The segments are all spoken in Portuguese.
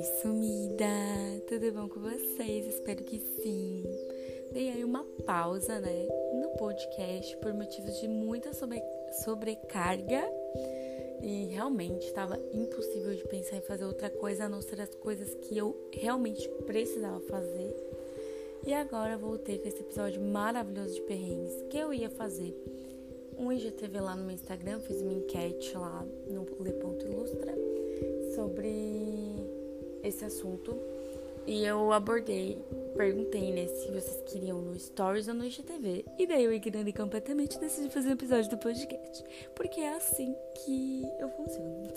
Oi, sumida! Tudo bom com vocês? Espero que sim. Dei aí uma pausa, né, no podcast por motivos de muita sobre... sobrecarga e realmente estava impossível de pensar em fazer outra coisa a não ser as coisas que eu realmente precisava fazer. E agora voltei com esse episódio maravilhoso de perrengues que eu ia fazer um IGTV lá no meu Instagram, fiz uma enquete lá no Le.ilustra sobre esse assunto. E eu abordei, perguntei, né, se vocês queriam no Stories ou no IGTV. E daí eu ignorei completamente e decidi fazer um episódio do podcast. Porque é assim que eu funciono.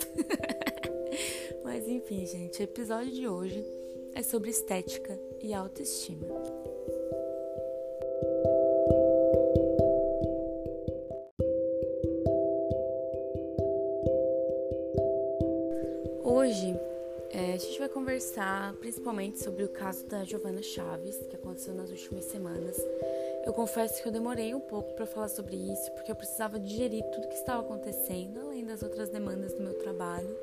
Mas enfim, gente, o episódio de hoje é sobre estética e autoestima. É, a gente vai conversar principalmente sobre o caso da Giovana Chaves, que aconteceu nas últimas semanas. Eu confesso que eu demorei um pouco para falar sobre isso, porque eu precisava digerir tudo que estava acontecendo, além das outras demandas do meu trabalho.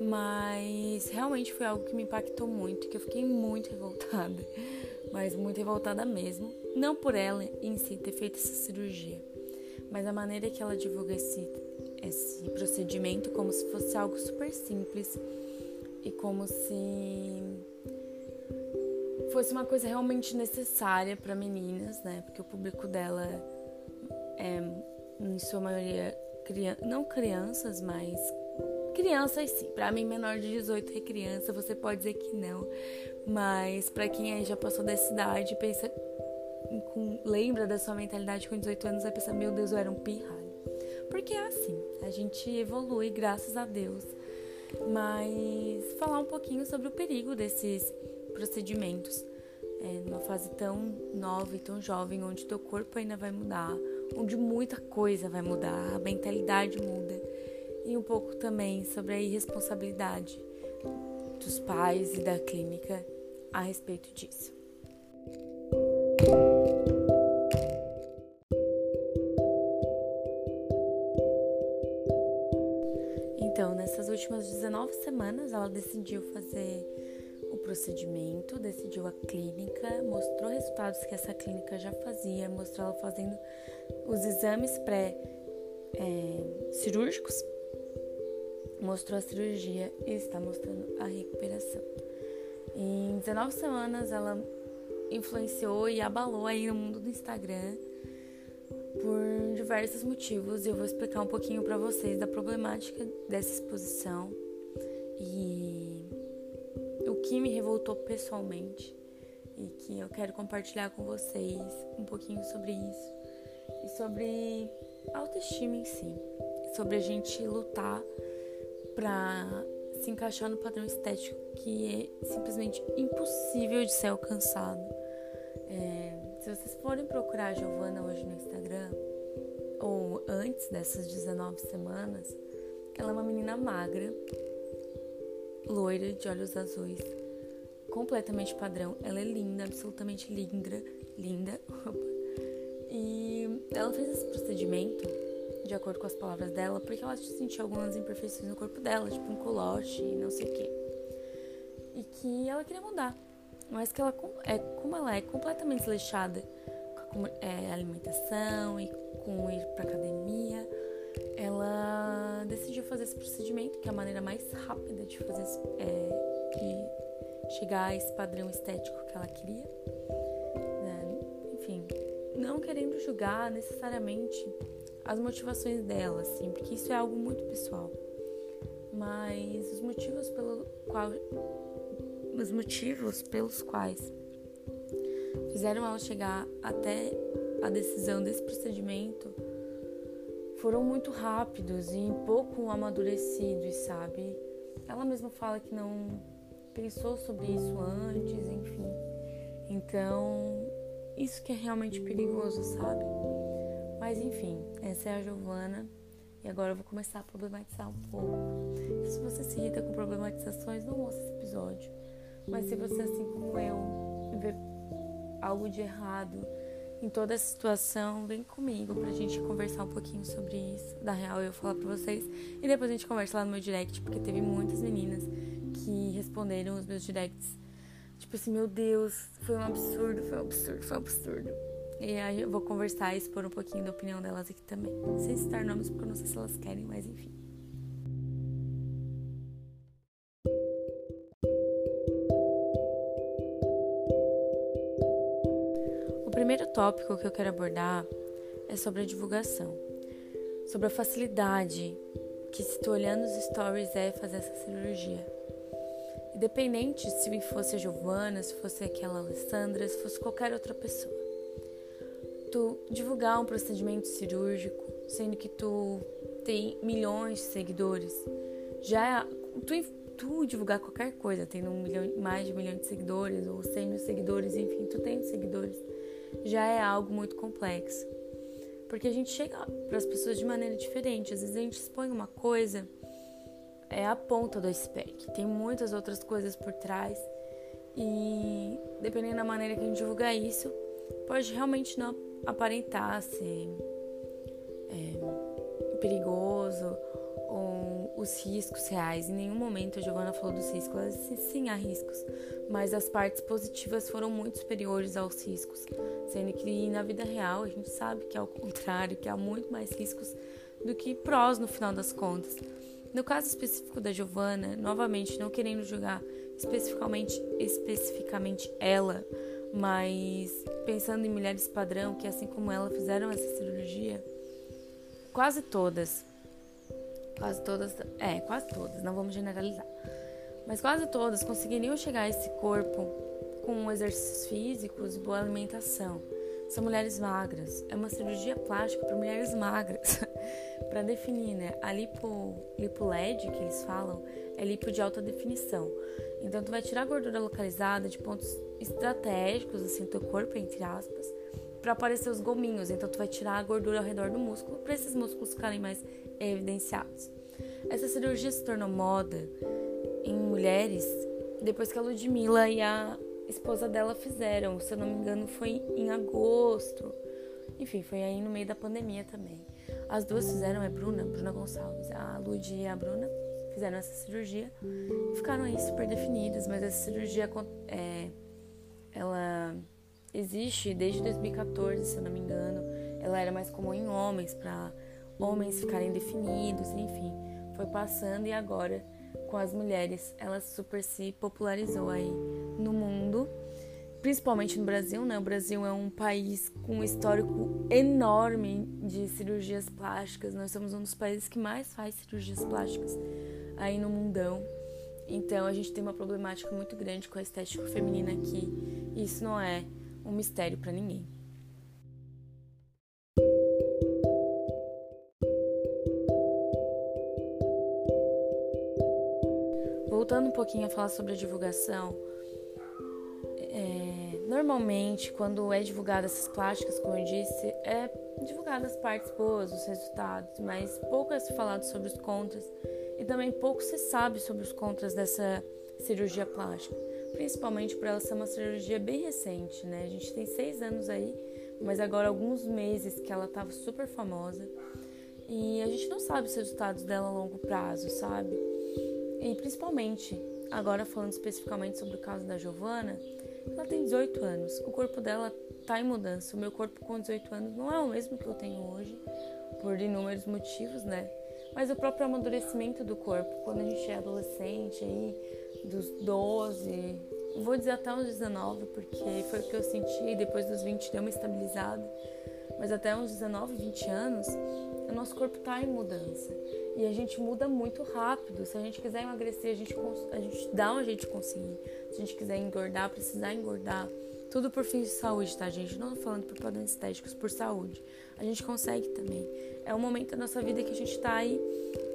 Mas realmente foi algo que me impactou muito, que eu fiquei muito revoltada, mas muito revoltada mesmo. Não por ela em si ter feito essa cirurgia, mas a maneira que ela divulga esse esse procedimento como se fosse algo super simples e como se fosse uma coisa realmente necessária para meninas, né? Porque o público dela é, em sua maioria, não crianças, mas crianças sim. Para mim, menor de 18 é criança, você pode dizer que não, mas para quem aí já passou dessa idade, pensa, com, lembra da sua mentalidade com 18 anos, vai pensar: meu Deus, eu era um pirralho. Porque é assim, a gente evolui, graças a Deus. Mas falar um pouquinho sobre o perigo desses procedimentos. É, numa fase tão nova e tão jovem, onde teu corpo ainda vai mudar, onde muita coisa vai mudar, a mentalidade muda. E um pouco também sobre a irresponsabilidade dos pais e da clínica a respeito disso. Decidiu fazer o procedimento, decidiu a clínica, mostrou resultados que essa clínica já fazia, mostrou ela fazendo os exames pré-cirúrgicos, é, mostrou a cirurgia e está mostrando a recuperação. Em 19 semanas ela influenciou e abalou aí o mundo do Instagram por diversos motivos eu vou explicar um pouquinho para vocês da problemática dessa exposição e que me revoltou pessoalmente e que eu quero compartilhar com vocês um pouquinho sobre isso e sobre autoestima em si, sobre a gente lutar para se encaixar no padrão estético que é simplesmente impossível de ser alcançado. É, se vocês forem procurar a Giovana hoje no Instagram, ou antes dessas 19 semanas, ela é uma menina magra, loira, de olhos azuis, completamente padrão. Ela é linda, absolutamente linda, linda. e ela fez esse procedimento, de acordo com as palavras dela, porque ela sentiu algumas imperfeições no corpo dela, tipo um colote e não sei o quê. E que ela queria mudar mas que ela é como ela é completamente desleixada com a é, alimentação e com ir para academia, ela decidiu fazer esse procedimento, que é a maneira mais rápida de fazer é, de chegar a esse padrão estético que ela queria. Né? Enfim, não querendo julgar necessariamente as motivações dela, assim, porque isso é algo muito pessoal. Mas os motivos pelo qual os motivos pelos quais fizeram ela chegar até a decisão desse procedimento foram muito rápidos e pouco amadurecidos, sabe? Ela mesma fala que não pensou sobre isso antes, enfim. Então, isso que é realmente perigoso, sabe? Mas enfim, essa é a Giovana. E agora eu vou começar a problematizar um pouco. Se você se irrita com problematizações, não ouça esse episódio. Mas se você, assim como eu, vê algo de errado em toda essa situação, vem comigo pra gente conversar um pouquinho sobre isso. Da real, eu falar pra vocês. E depois a gente conversa lá no meu direct, porque teve muitas meninas que responderam os meus directs. Tipo assim, meu Deus, foi um absurdo, foi um absurdo, foi um absurdo. E aí eu vou conversar e expor um pouquinho da opinião delas aqui também. Sem citar nomes, porque eu não sei se elas querem, mas enfim. Primeiro tópico que eu quero abordar é sobre a divulgação. Sobre a facilidade que se tu olhando os stories é fazer essa cirurgia. Independente se fosse a Giovana, se fosse aquela Alessandra, se fosse qualquer outra pessoa. Tu divulgar um procedimento cirúrgico, sendo que tu tem milhões de seguidores, já é, tu, tu divulgar qualquer coisa, tendo um milhão, mais de um milhão de seguidores ou cem mil seguidores, enfim, tu tem seguidores, já é algo muito complexo. Porque a gente chega para as pessoas de maneira diferente. Às vezes a gente expõe uma coisa, é a ponta do iceberg. Tem muitas outras coisas por trás. E dependendo da maneira que a gente divulgar isso, pode realmente não aparentar ser é, perigoso os riscos reais. Em nenhum momento a Giovana falou dos riscos. Ela disse, sim, há riscos, mas as partes positivas foram muito superiores aos riscos. Sendo que na vida real a gente sabe que é o contrário, que há muito mais riscos do que prós no final das contas. No caso específico da Giovana, novamente não querendo julgar especificamente especificamente ela, mas pensando em mulheres padrão que assim como ela fizeram essa cirurgia, quase todas, quase todas, é, quase todas, não vamos generalizar, mas quase todas conseguiriam chegar a esse corpo com exercícios físicos e boa alimentação. São mulheres magras. É uma cirurgia plástica para mulheres magras. para definir, né? A lipo, lipo LED que eles falam é lipo de alta definição. Então tu vai tirar a gordura localizada de pontos estratégicos assim do teu corpo entre aspas, para aparecer os gominhos. Então tu vai tirar a gordura ao redor do músculo para esses músculos ficarem mais evidenciados. Essa cirurgia se tornou moda em mulheres depois que a Ludmilla e a esposa dela fizeram. Se eu não me engano, foi em agosto. Enfim, foi aí no meio da pandemia também. As duas fizeram, é Bruna, Bruna Gonçalves, a Lud e a Bruna fizeram essa cirurgia e ficaram aí super definidas, mas essa cirurgia é, ela existe desde 2014, se eu não me engano. Ela era mais comum em homens, para homens ficarem definidos, enfim. Foi passando e agora com as mulheres, ela super se popularizou aí no mundo, principalmente no Brasil, né? O Brasil é um país com um histórico enorme de cirurgias plásticas. Nós somos um dos países que mais faz cirurgias plásticas aí no mundão. Então a gente tem uma problemática muito grande com a estética feminina aqui. Isso não é um mistério para ninguém. voltando um pouquinho a falar sobre a divulgação, é, normalmente quando é divulgada essas plásticas, como eu disse, é divulgada as partes boas, os resultados, mas pouco é se falado sobre os contras e também pouco se sabe sobre os contras dessa cirurgia plástica, principalmente por ela ser uma cirurgia bem recente, né? A gente tem seis anos aí, mas agora alguns meses que ela estava super famosa e a gente não sabe os resultados dela a longo prazo, sabe? E principalmente, agora falando especificamente sobre o caso da Giovana, ela tem 18 anos. O corpo dela está em mudança. O meu corpo com 18 anos não é o mesmo que eu tenho hoje, por inúmeros motivos, né? Mas o próprio amadurecimento do corpo, quando a gente é adolescente, aí, dos 12, vou dizer até uns 19, porque foi o que eu senti, depois dos 20 deu uma estabilizada. Mas até uns 19, 20 anos, o nosso corpo está em mudança. E a gente muda muito rápido. Se a gente quiser emagrecer, a gente, a gente dá um jeito de conseguir. Se a gente quiser engordar, precisar engordar. Tudo por fins de saúde, tá, gente? Não falando por padrões estéticos, por saúde. A gente consegue também. É um momento da nossa vida que a gente tá aí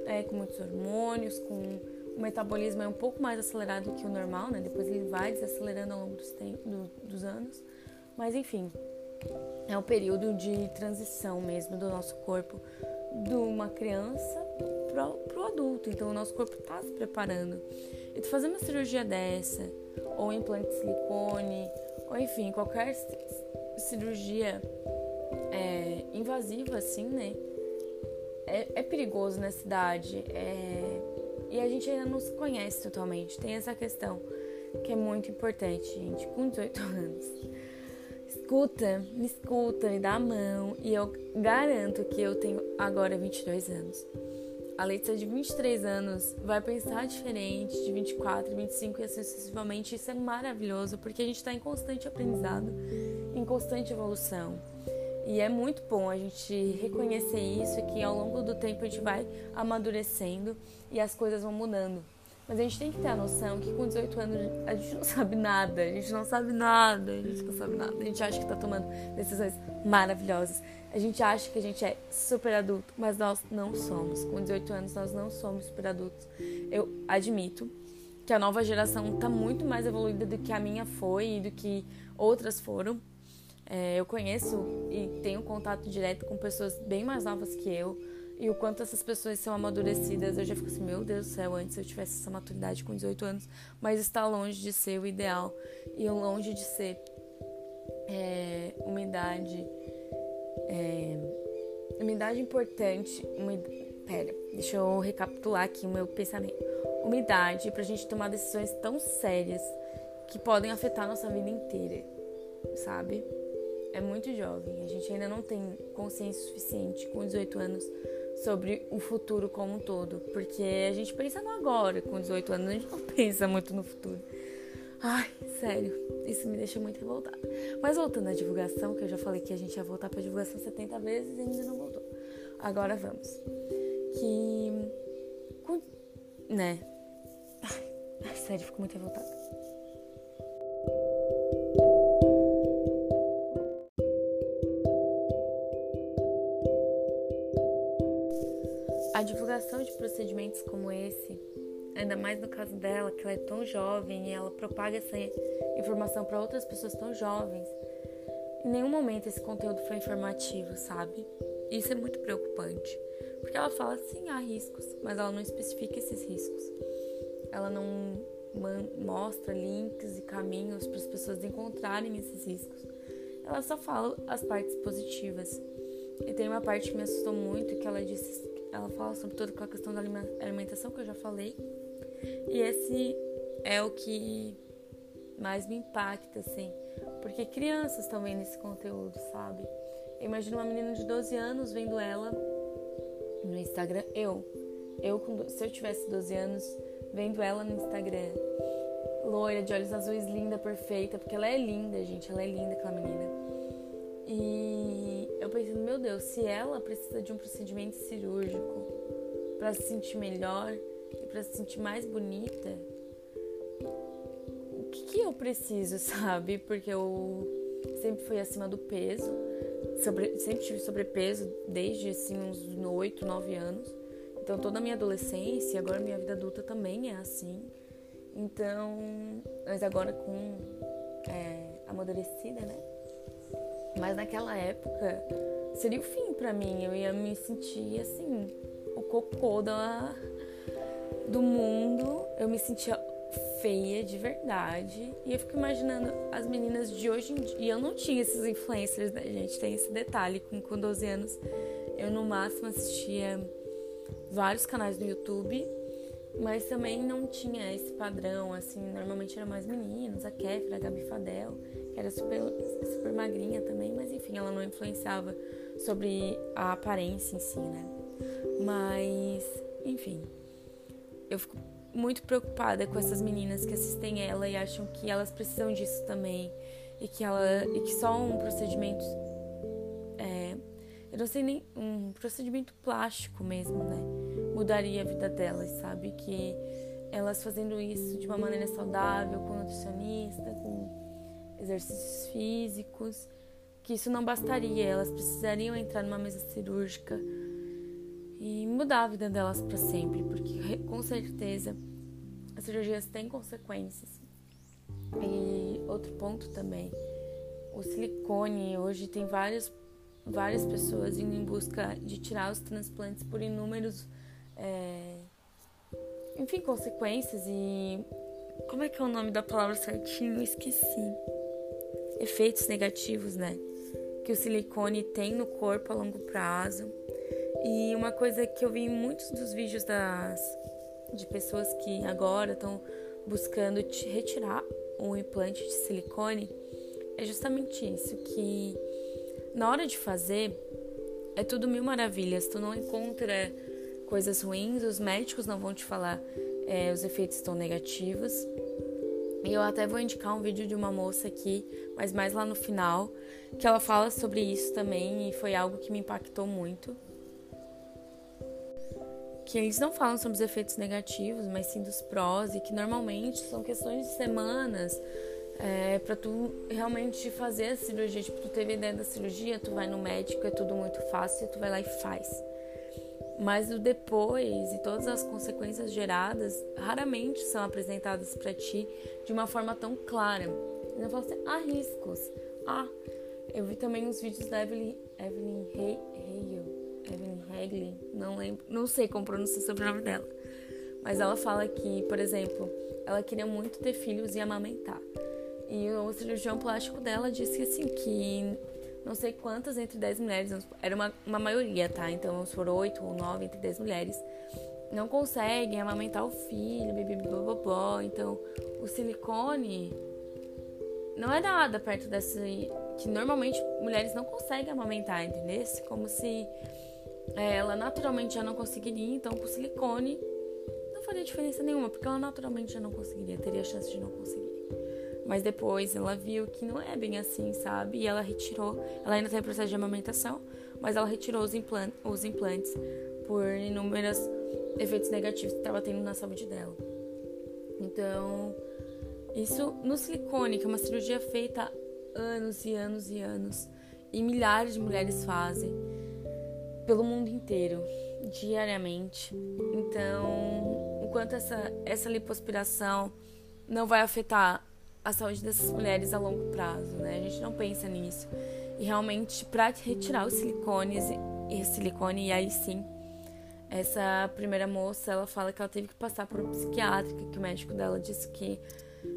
é, com muitos hormônios, com o metabolismo é um pouco mais acelerado que o normal, né? Depois ele vai desacelerando ao longo dos, do, dos anos. Mas enfim, é um período de transição mesmo do nosso corpo de uma criança para o adulto. Então, o nosso corpo está se preparando. E tu fazer uma cirurgia dessa, ou implante de silicone, ou enfim, qualquer cirurgia é, invasiva, assim, né? É, é, perigoso na cidade. É, E a gente ainda não se conhece totalmente. Tem essa questão que é muito importante, gente, com 18 anos. Escuta, me escuta, me dá a mão. E eu garanto que eu tenho agora 22 anos. A Letícia de 23 anos vai pensar diferente de 24, 25 e assim sucessivamente. Isso é maravilhoso porque a gente está em constante aprendizado, em constante evolução. E é muito bom a gente reconhecer isso, que ao longo do tempo a gente vai amadurecendo e as coisas vão mudando. Mas a gente tem que ter a noção que com 18 anos a gente não sabe nada, a gente não sabe nada, a gente não sabe nada. A gente acha que tá tomando decisões maravilhosas. A gente acha que a gente é super adulto, mas nós não somos. Com 18 anos nós não somos super adultos. Eu admito que a nova geração tá muito mais evoluída do que a minha foi e do que outras foram. É, eu conheço e tenho contato direto com pessoas bem mais novas que eu. E o quanto essas pessoas são amadurecidas, eu já fico assim, meu Deus do céu, antes eu tivesse essa maturidade com 18 anos, mas está longe de ser o ideal e longe de ser é, uma idade. É, uma idade importante. Uma, pera, deixa eu recapitular aqui o meu pensamento. Uma idade pra gente tomar decisões tão sérias que podem afetar a nossa vida inteira, sabe? É muito jovem. A gente ainda não tem consciência suficiente com 18 anos sobre o futuro como um todo, porque a gente pensa no agora, com 18 anos a gente não pensa muito no futuro. Ai, sério, isso me deixa muito revoltada. Mas voltando à divulgação, que eu já falei que a gente ia voltar pra divulgação 70 vezes e ainda não voltou. Agora vamos. Que. Né? Ai, sério, fico muito revoltada. A divulgação de procedimentos como esse, ainda mais no caso dela, que ela é tão jovem e ela propaga essa informação para outras pessoas tão jovens, em nenhum momento esse conteúdo foi informativo, sabe? Isso é muito preocupante, porque ela fala sim há riscos, mas ela não especifica esses riscos. Ela não mostra links e caminhos para as pessoas encontrarem esses riscos. Ela só fala as partes positivas. E tem uma parte que me assustou muito que ela disse ela fala sobre toda a questão da alimentação que eu já falei. E esse é o que mais me impacta, assim. Porque crianças estão vendo esse conteúdo, sabe? Eu imagino uma menina de 12 anos vendo ela no Instagram. Eu. Eu, se eu tivesse 12 anos, vendo ela no Instagram. Loira, de olhos azuis, linda, perfeita. Porque ela é linda, gente. Ela é linda, aquela menina. Se ela precisa de um procedimento cirúrgico para se sentir melhor e para se sentir mais bonita, o que, que eu preciso, sabe? Porque eu sempre fui acima do peso, sobre, sempre tive sobrepeso desde assim uns 8, 9 anos. Então toda a minha adolescência e agora minha vida adulta também é assim. Então, mas agora com é, amadurecida, né? Mas naquela época seria o fim para mim. Eu ia me sentir assim, o cocô da, do mundo. Eu me sentia feia de verdade. E eu fico imaginando as meninas de hoje em dia. E eu não tinha esses influencers, né, gente? Tem esse detalhe. Com, com 12 anos, eu no máximo assistia vários canais no YouTube. Mas também não tinha esse padrão, assim, normalmente era mais meninos, a Kéfera, a Gabi Fadel era super, super magrinha também, mas enfim, ela não influenciava sobre a aparência em si, né? Mas, enfim, eu fico muito preocupada com essas meninas que assistem ela e acham que elas precisam disso também e que ela e que só um procedimento é, eu não sei nem um procedimento plástico mesmo, né? Mudaria a vida delas, sabe? Que elas fazendo isso de uma maneira saudável, com nutricionista, com exercícios físicos, que isso não bastaria, elas precisariam entrar numa mesa cirúrgica e mudar a vida delas para sempre, porque com certeza as cirurgias têm consequências. E outro ponto também, o silicone hoje tem várias várias pessoas indo em busca de tirar os transplantes por inúmeros é, enfim consequências e como é que é o nome da palavra certinho? Eu esqueci efeitos negativos, né? Que o silicone tem no corpo a longo prazo. E uma coisa que eu vi em muitos dos vídeos das, de pessoas que agora estão buscando retirar o implante de silicone é justamente isso, que na hora de fazer é tudo mil maravilhas, tu não encontra coisas ruins, os médicos não vão te falar é, os efeitos estão negativos. E eu até vou indicar um vídeo de uma moça aqui, mas mais lá no final, que ela fala sobre isso também e foi algo que me impactou muito. Que eles não falam sobre os efeitos negativos, mas sim dos prós e que normalmente são questões de semanas é, para tu realmente fazer a cirurgia. Tipo, tu teve ideia da cirurgia, tu vai no médico, é tudo muito fácil, tu vai lá e faz. Mas o depois e todas as consequências geradas raramente são apresentadas para ti de uma forma tão clara. Eu falo assim, há riscos. Ah, eu vi também os vídeos da Evelyn, Evelyn Evelyn Hagley, não lembro, não sei como pronunciar o sobrenome dela. Mas ela fala que, por exemplo, ela queria muito ter filhos e amamentar. E o cirurgião plástico dela disse assim que não sei quantas entre 10 mulheres, era uma, uma maioria, tá? Então foram 8 ou 9 entre 10 mulheres, não conseguem amamentar o filho, bibibobobó. Então o silicone não é nada perto dessa. que normalmente mulheres não conseguem amamentar, entendeu? Como se é, ela naturalmente já não conseguiria, então com silicone não faria diferença nenhuma, porque ela naturalmente já não conseguiria, teria chance de não conseguir. Mas depois ela viu que não é bem assim, sabe? E ela retirou. Ela ainda tem processo de amamentação, mas ela retirou os, implant, os implantes por inúmeros efeitos negativos que estava tendo na saúde dela. Então, isso no silicone, que é uma cirurgia feita há anos e anos e anos, e milhares de mulheres fazem pelo mundo inteiro, diariamente. Então, enquanto essa, essa lipoaspiração não vai afetar a saúde dessas mulheres a longo prazo, né? A gente não pensa nisso. E realmente, para retirar os silicones e silicone, e aí sim, essa primeira moça, ela fala que ela teve que passar por uma psiquiátrica, que o médico dela disse que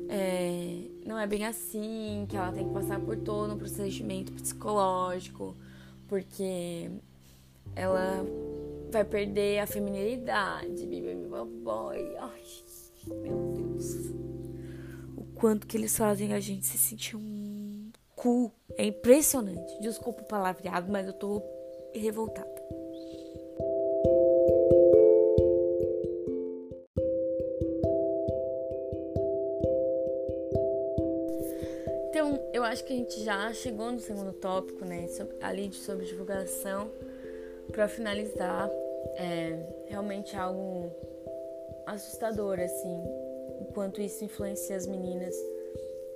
é, não é bem assim, que ela tem que passar por todo um procedimento psicológico, porque ela vai perder a feminilidade, boy. Ai, meu Deus quanto que eles fazem a gente se sentir um cu. É impressionante. Desculpa o palavreado, mas eu tô revoltada. Acho que a gente já chegou no segundo tópico, né? Ali sobre divulgação. Para finalizar, é realmente algo assustador, assim, o quanto isso influencia as meninas,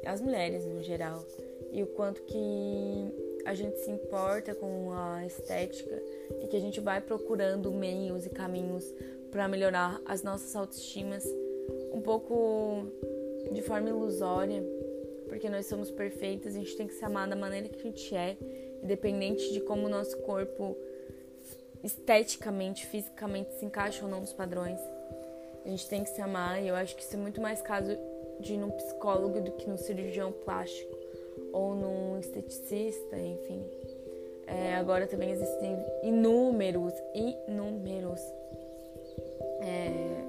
as mulheres no geral, e o quanto que a gente se importa com a estética e que a gente vai procurando meios e caminhos para melhorar as nossas autoestimas um pouco de forma ilusória, porque nós somos perfeitas, a gente tem que se amar da maneira que a gente é, independente de como o nosso corpo esteticamente, fisicamente se encaixa ou não nos padrões. A gente tem que se amar e eu acho que isso é muito mais caso de ir num psicólogo do que num cirurgião plástico ou num esteticista, enfim. É, agora também existem inúmeros, inúmeros é,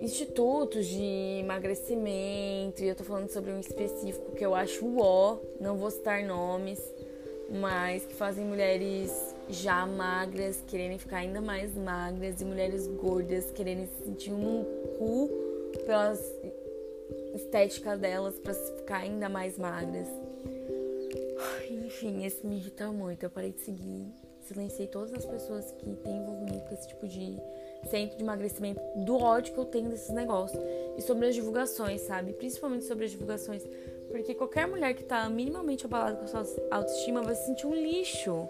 institutos de emagrecimento, e eu tô falando sobre um específico que eu acho ó, não vou citar nomes, mas que fazem mulheres já magras quererem ficar ainda mais magras e mulheres gordas quererem se sentir um cu pelas estéticas delas para ficar ainda mais magras. Enfim, esse me irrita muito. Eu parei de seguir, silenciei todas as pessoas que têm envolvimento com esse tipo de centro de emagrecimento, do ódio que eu tenho desses negócios. E sobre as divulgações, sabe? Principalmente sobre as divulgações. Porque qualquer mulher que tá minimamente abalada com a sua autoestima vai se sentir um lixo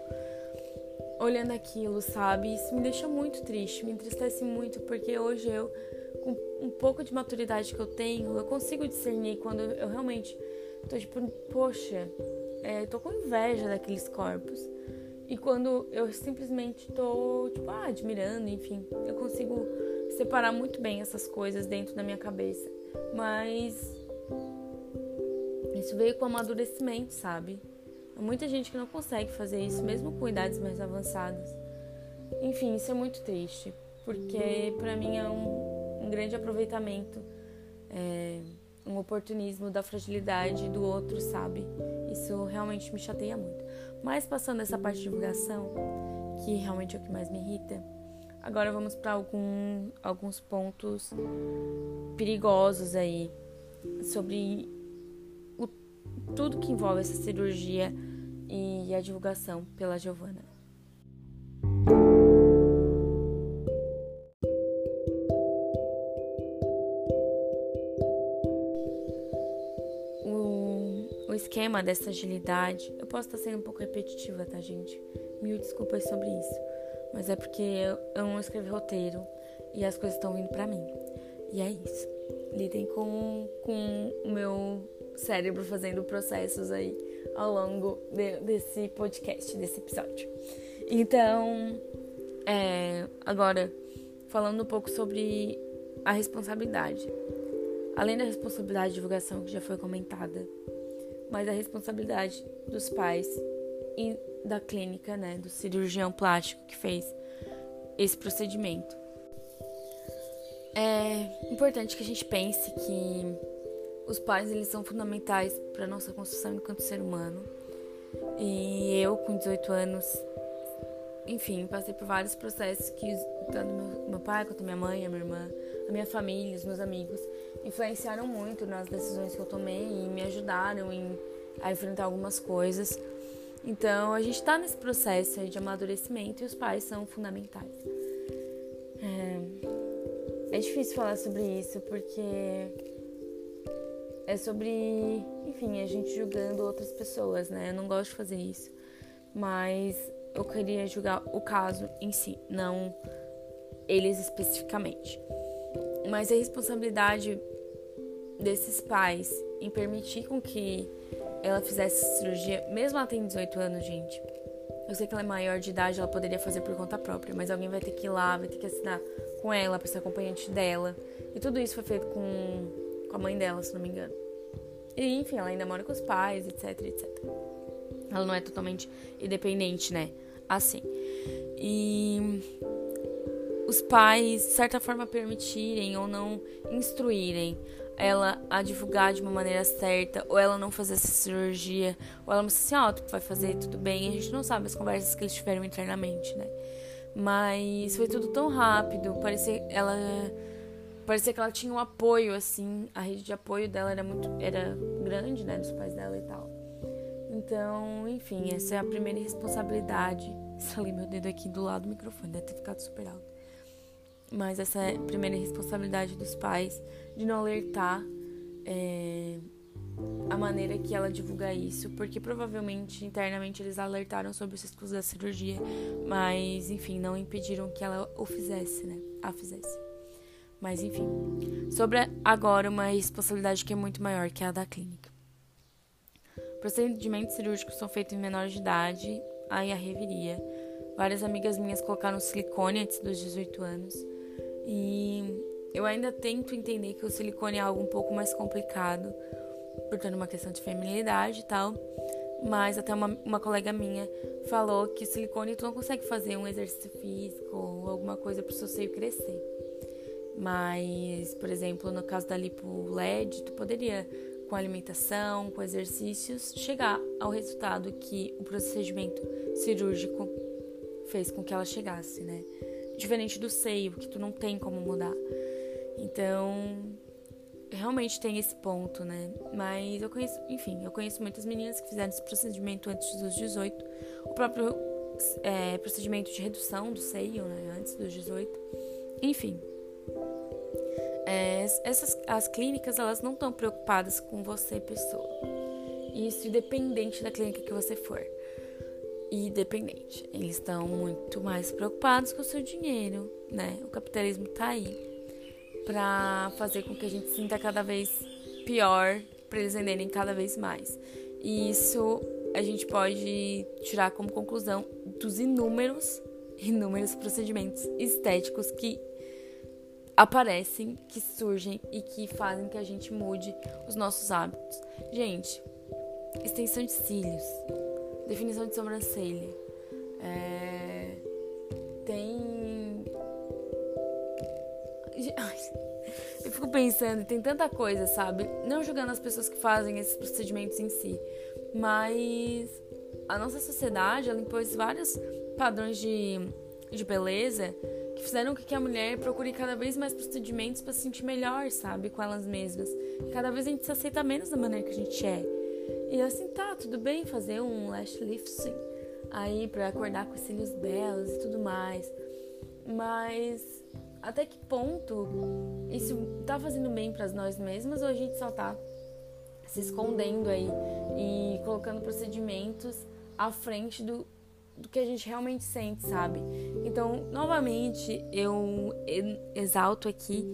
olhando aquilo, sabe? Isso me deixa muito triste, me entristece muito, porque hoje eu, com um pouco de maturidade que eu tenho, eu consigo discernir quando eu realmente tô tipo, poxa, é, tô com inveja daqueles corpos. E quando eu simplesmente tô, tipo, ah, admirando, enfim, eu consigo separar muito bem essas coisas dentro da minha cabeça. Mas isso veio com amadurecimento, sabe? Há muita gente que não consegue fazer isso, mesmo com idades mais avançadas. Enfim, isso é muito triste. porque para mim é um, um grande aproveitamento, é, um oportunismo da fragilidade do outro, sabe? Isso realmente me chateia muito. Mas passando essa parte de divulgação, que realmente é o que mais me irrita, agora vamos para algum, alguns pontos perigosos aí sobre o, tudo que envolve essa cirurgia e a divulgação pela Giovana. Esquema dessa agilidade, eu posso estar sendo um pouco repetitiva, tá, gente? Mil desculpas sobre isso. Mas é porque eu, eu não escrevi roteiro e as coisas estão vindo pra mim. E é isso. Lidem com, com o meu cérebro fazendo processos aí ao longo de, desse podcast, desse episódio. Então, é, agora, falando um pouco sobre a responsabilidade. Além da responsabilidade de divulgação que já foi comentada, mas a responsabilidade dos pais e da clínica, né, do cirurgião plástico que fez esse procedimento. É importante que a gente pense que os pais eles são fundamentais para nossa construção enquanto ser humano. E eu, com 18 anos, enfim, passei por vários processos que tanto meu, meu pai quanto minha mãe, a minha irmã, a minha família, os meus amigos influenciaram muito nas decisões que eu tomei e me ajudaram em, a enfrentar algumas coisas. Então, a gente está nesse processo de amadurecimento e os pais são fundamentais. É, é difícil falar sobre isso porque é sobre, enfim, a gente julgando outras pessoas, né? Eu não gosto de fazer isso. Mas eu queria julgar o caso em si, não eles especificamente. Mas a responsabilidade desses pais em permitir com que ela fizesse cirurgia, mesmo ela tem 18 anos, gente. Eu sei que ela é maior de idade, ela poderia fazer por conta própria, mas alguém vai ter que ir lá, vai ter que assinar com ela, para ser acompanhante dela. E tudo isso foi feito com com a mãe dela, se não me engano. E enfim, ela ainda mora com os pais, etc, etc. Ela não é totalmente independente, né? Assim. E os pais, de certa forma, permitirem ou não instruírem ela a divulgar de uma maneira certa, ou ela não fazer essa cirurgia, ou ela mostrar assim, ó, oh, vai fazer tudo bem. A gente não sabe as conversas que eles tiveram internamente, né? Mas foi tudo tão rápido, parecia ela parecia que ela tinha um apoio, assim, a rede de apoio dela era muito, era grande, né, dos pais dela e tal. Então, enfim, essa é a primeira responsabilidade. Salei meu dedo aqui do lado do microfone, deve ter ficado super alto. Mas essa é primeira responsabilidade dos pais de não alertar é, a maneira que ela divulga isso, porque provavelmente internamente eles alertaram sobre os riscos da cirurgia, mas enfim, não impediram que ela o fizesse, né? A fizesse. Mas enfim. Sobre agora uma responsabilidade que é muito maior, que a da clínica. Procedimentos cirúrgicos são feitos em menores de idade, aí a reviria. Várias amigas minhas colocaram silicone antes dos 18 anos. E eu ainda tento entender que o silicone é algo um pouco mais complicado, por ter uma questão de feminilidade e tal. Mas até uma, uma colega minha falou que o silicone tu não consegue fazer um exercício físico ou alguma coisa pro seu seio crescer. Mas, por exemplo, no caso da lipo LED, tu poderia, com alimentação, com exercícios, chegar ao resultado que o procedimento cirúrgico fez com que ela chegasse, né? Diferente do seio, que tu não tem como mudar. Então, realmente tem esse ponto, né? Mas eu conheço, enfim, eu conheço muitas meninas que fizeram esse procedimento antes dos 18. O próprio é, procedimento de redução do seio, né? Antes dos 18. Enfim, é, essas as clínicas elas não estão preocupadas com você pessoa isso independente da clínica que você for independente. Eles estão muito mais preocupados com o seu dinheiro né? O capitalismo tá aí para fazer com que a gente sinta cada vez pior para eles venderem cada vez mais. E isso a gente pode tirar como conclusão dos inúmeros inúmeros procedimentos estéticos que aparecem, que surgem e que fazem que a gente mude os nossos hábitos. Gente, extensão de cílios, definição de sobrancelha, é, tem Eu fico pensando, tem tanta coisa, sabe? Não julgando as pessoas que fazem esses procedimentos em si, mas a nossa sociedade, ela impôs vários padrões de, de beleza que fizeram com que a mulher procure cada vez mais procedimentos para se sentir melhor, sabe? Com elas mesmas. Cada vez a gente se aceita menos da maneira que a gente é. E assim, tá, tudo bem fazer um lash lifting aí para acordar com os cílios belos e tudo mais. Mas até que ponto isso tá fazendo bem para nós mesmas ou a gente só tá se escondendo aí e colocando procedimentos à frente do, do que a gente realmente sente, sabe? Então, novamente, eu exalto aqui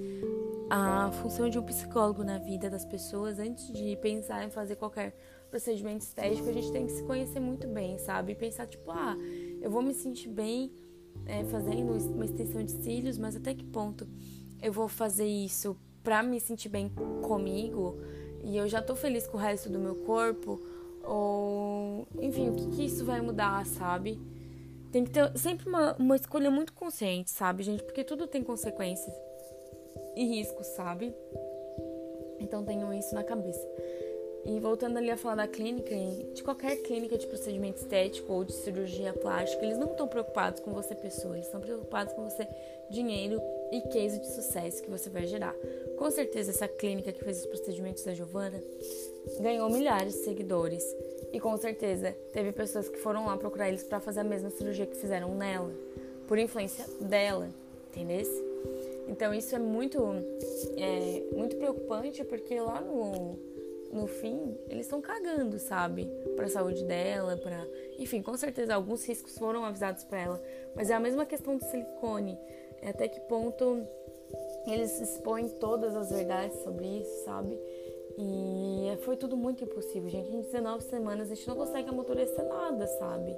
a função de um psicólogo na vida das pessoas antes de pensar em fazer qualquer procedimento estético, a gente tem que se conhecer muito bem, sabe? E pensar, tipo, ah, eu vou me sentir bem é, fazendo uma extensão de cílios, mas até que ponto eu vou fazer isso pra me sentir bem comigo e eu já tô feliz com o resto do meu corpo? Ou, enfim, o que, que isso vai mudar, sabe? Tem que ter sempre uma, uma escolha muito consciente, sabe, gente? Porque tudo tem consequências e riscos, sabe? Então tenham isso na cabeça. E voltando ali a falar da clínica, de qualquer clínica de procedimento estético ou de cirurgia plástica, eles não estão preocupados com você pessoa, eles estão preocupados com você dinheiro e case de sucesso que você vai gerar. Com certeza essa clínica que fez os procedimentos da Giovana ganhou milhares de seguidores e com certeza teve pessoas que foram lá procurar eles para fazer a mesma cirurgia que fizeram nela, por influência dela, entendeu? Então isso é muito, é, muito preocupante porque lá no no fim, eles estão cagando, sabe? Para a saúde dela, para, enfim, com certeza alguns riscos foram avisados para ela, mas é a mesma questão do silicone. É até que ponto eles expõem todas as verdades sobre isso, sabe? E foi tudo muito impossível, gente. Em 19 semanas a gente não consegue amadurecer nada, sabe?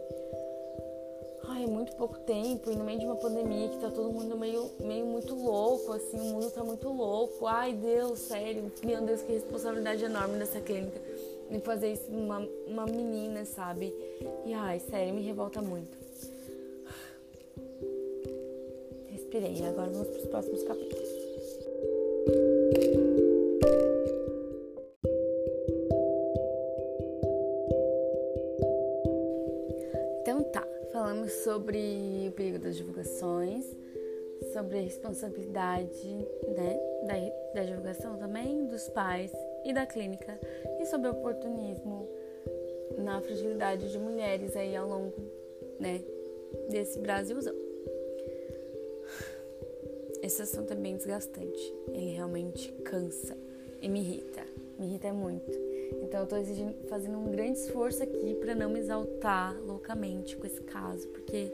É muito pouco tempo e no meio de uma pandemia que tá todo mundo meio, meio muito louco, assim, o mundo tá muito louco. Ai, Deus, sério, meu Deus, que responsabilidade enorme dessa clínica em fazer isso uma, uma menina, sabe? E ai, sério, me revolta muito. Respirei, agora vamos pros próximos capítulos. Sobre a responsabilidade né, da, da divulgação também, dos pais e da clínica, e sobre o oportunismo na fragilidade de mulheres aí ao longo né, desse Brasilzão. Esse assunto é bem desgastante, ele realmente cansa e me irrita, me irrita muito. Então eu tô exigindo, fazendo um grande esforço aqui para não me exaltar loucamente com esse caso, porque,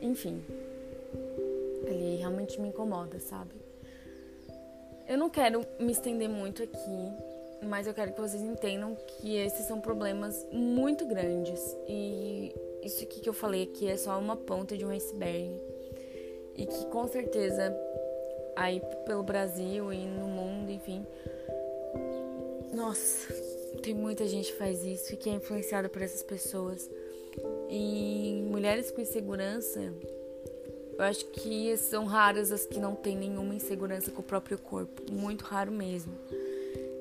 enfim, ele realmente me incomoda, sabe? Eu não quero me estender muito aqui, mas eu quero que vocês entendam que esses são problemas muito grandes e isso aqui que eu falei aqui é só uma ponta de um iceberg e que com certeza aí pelo Brasil e no mundo, enfim, nossa, tem muita gente que faz isso e que é influenciada por essas pessoas. E mulheres com insegurança, eu acho que são raras as que não têm nenhuma insegurança com o próprio corpo. Muito raro mesmo.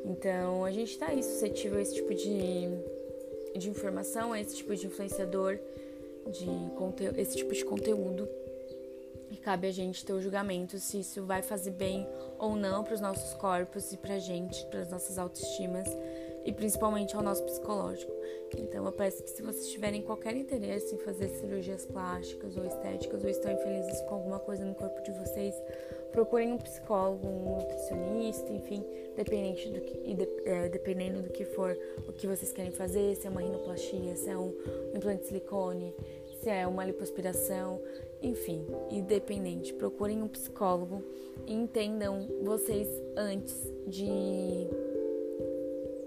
Então a gente tá aí suscetível a esse tipo de, de informação, a esse tipo de influenciador, de esse tipo de conteúdo. E cabe a gente ter o julgamento se isso vai fazer bem ou não para os nossos corpos e pra gente, para as nossas autoestimas e principalmente ao nosso psicológico. Então eu peço que se vocês tiverem qualquer interesse em fazer cirurgias plásticas ou estéticas ou estão infelizes com alguma coisa no corpo de vocês, procurem um psicólogo, um nutricionista, enfim, dependente do que, de, é, dependendo do que for o que vocês querem fazer, se é uma rinoplastia, se é um, implante de silicone, se é uma lipoaspiração, enfim, independente, procurem um psicólogo e entendam vocês antes de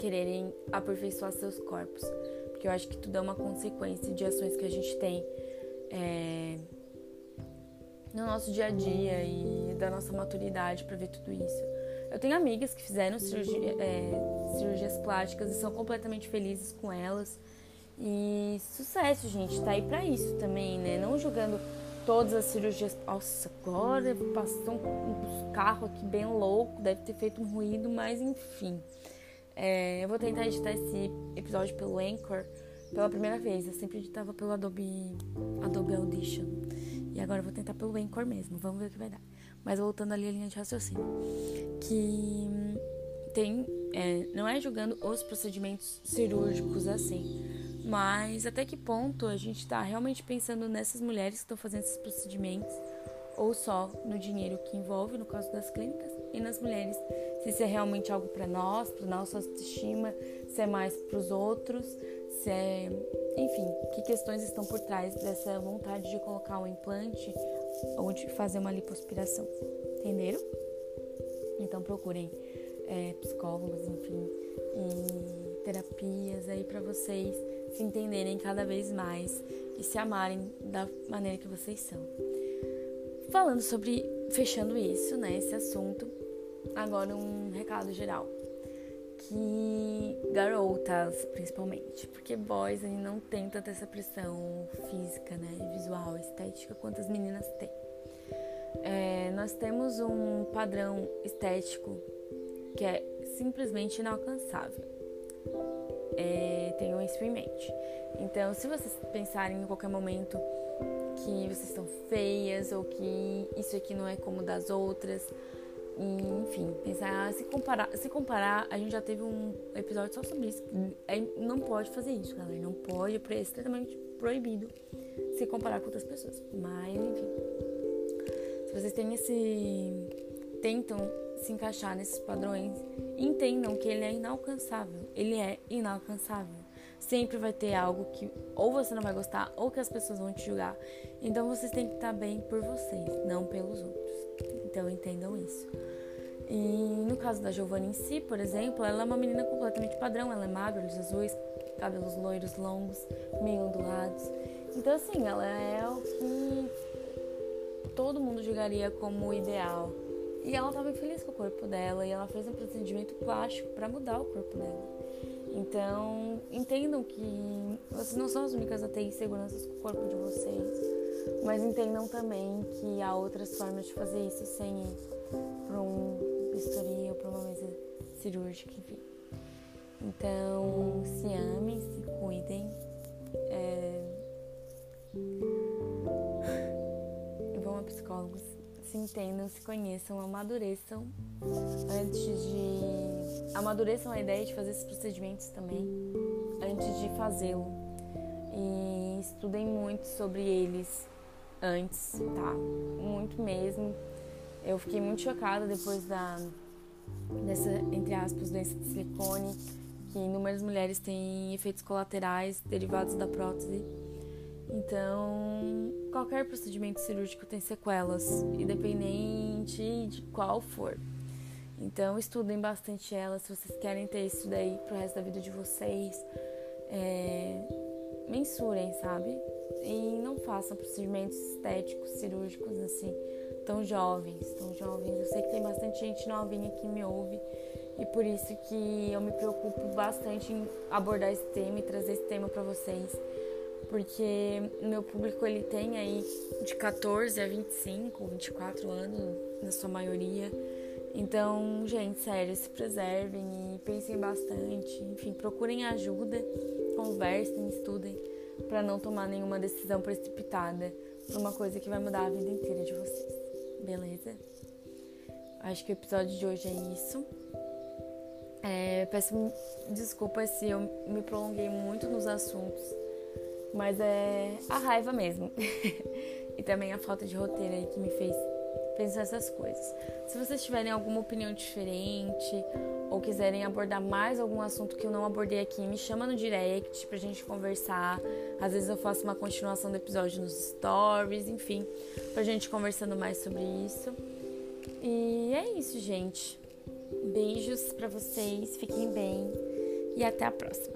quererem aperfeiçoar seus corpos. Porque eu acho que tudo é uma consequência de ações que a gente tem é, no nosso dia a dia e da nossa maturidade para ver tudo isso. Eu tenho amigas que fizeram cirurgia, é, cirurgias plásticas e são completamente felizes com elas. E sucesso, gente, tá aí pra isso também, né? Não julgando todas as cirurgias. Nossa, agora passou um, um carro aqui bem louco, deve ter feito um ruído, mas enfim. É, eu vou tentar editar esse episódio pelo Anchor pela primeira vez. Eu sempre editava pelo Adobe, Adobe Audition. E agora eu vou tentar pelo Anchor mesmo. Vamos ver o que vai dar. Mas voltando ali à linha de raciocínio. Que tem. É, não é julgando os procedimentos cirúrgicos assim. Mas até que ponto a gente está realmente pensando nessas mulheres que estão fazendo esses procedimentos? Ou só no dinheiro que envolve, no caso das clínicas, e nas mulheres, se isso é realmente algo para nós, para nossa autoestima, se é mais para os outros, se é, enfim, que questões estão por trás dessa vontade de colocar um implante ou de fazer uma lipoaspiração, entenderam? Então procurem é, psicólogos, enfim, e terapias aí para vocês se entenderem cada vez mais e se amarem da maneira que vocês são. Falando sobre, fechando isso, né, esse assunto, agora um recado geral que garotas, principalmente, porque boys não tem tanta essa pressão física, né, visual, estética quanto as meninas têm. É, nós temos um padrão estético que é simplesmente inalcançável. É, tenham isso em mente. Então, se vocês pensarem em qualquer momento que vocês estão feias ou que isso aqui não é como das outras, enfim, pensar, se comparar, se comparar, a gente já teve um episódio só sobre isso. É, não pode fazer isso, galera. Não pode, é extremamente proibido se comparar com outras pessoas. Mas, enfim. Se vocês têm esse. tentam se encaixar nesses padrões, entendam que ele é inalcançável. Ele é inalcançável. Sempre vai ter algo que ou você não vai gostar ou que as pessoas vão te julgar. Então vocês têm que estar bem por vocês, não pelos outros. Então entendam isso. E no caso da Giovanna em si, por exemplo, ela é uma menina completamente padrão. Ela é magra, olhos azuis, cabelos loiros longos, meio ondulados. Então, assim, ela é o que todo mundo julgaria como ideal. E ela estava feliz com o corpo dela e ela fez um procedimento plástico para mudar o corpo dela. Então, entendam que vocês não são as únicas a ter inseguranças com o corpo de vocês. Mas entendam também que há outras formas de fazer isso sem ir para um bisturi ou para uma mesa cirúrgica, enfim. Então, se amem, se cuidem. É... Vão a psicólogos, se entendam, se conheçam, amadureçam antes de. Amadureçam a ideia de fazer esses procedimentos também, antes de fazê-lo. E estudem muito sobre eles antes, tá? Muito mesmo. Eu fiquei muito chocada depois da dessa entre aspas doença de silicone, que inúmeras mulheres têm efeitos colaterais derivados da prótese. Então, qualquer procedimento cirúrgico tem sequelas, independente de qual for. Então, estudem bastante ela se vocês querem ter isso daí pro resto da vida de vocês. É, mensurem, sabe? E não façam procedimentos estéticos, cirúrgicos assim, tão jovens, tão jovens. Eu sei que tem bastante gente novinha que me ouve e por isso que eu me preocupo bastante em abordar esse tema e trazer esse tema para vocês. Porque meu público ele tem aí de 14 a 25, 24 anos, na sua maioria. Então, gente, sério, se preservem e pensem bastante. Enfim, procurem ajuda, conversem, estudem para não tomar nenhuma decisão precipitada por uma coisa que vai mudar a vida inteira de vocês. Beleza? Acho que o episódio de hoje é isso. É, peço desculpas se eu me prolonguei muito nos assuntos, mas é a raiva mesmo. e também a falta de roteiro aí que me fez pensar essas coisas. Se vocês tiverem alguma opinião diferente ou quiserem abordar mais algum assunto que eu não abordei aqui, me chama no direct pra gente conversar. Às vezes eu faço uma continuação do episódio nos stories, enfim, pra gente conversando mais sobre isso. E é isso, gente. Beijos para vocês, fiquem bem e até a próxima.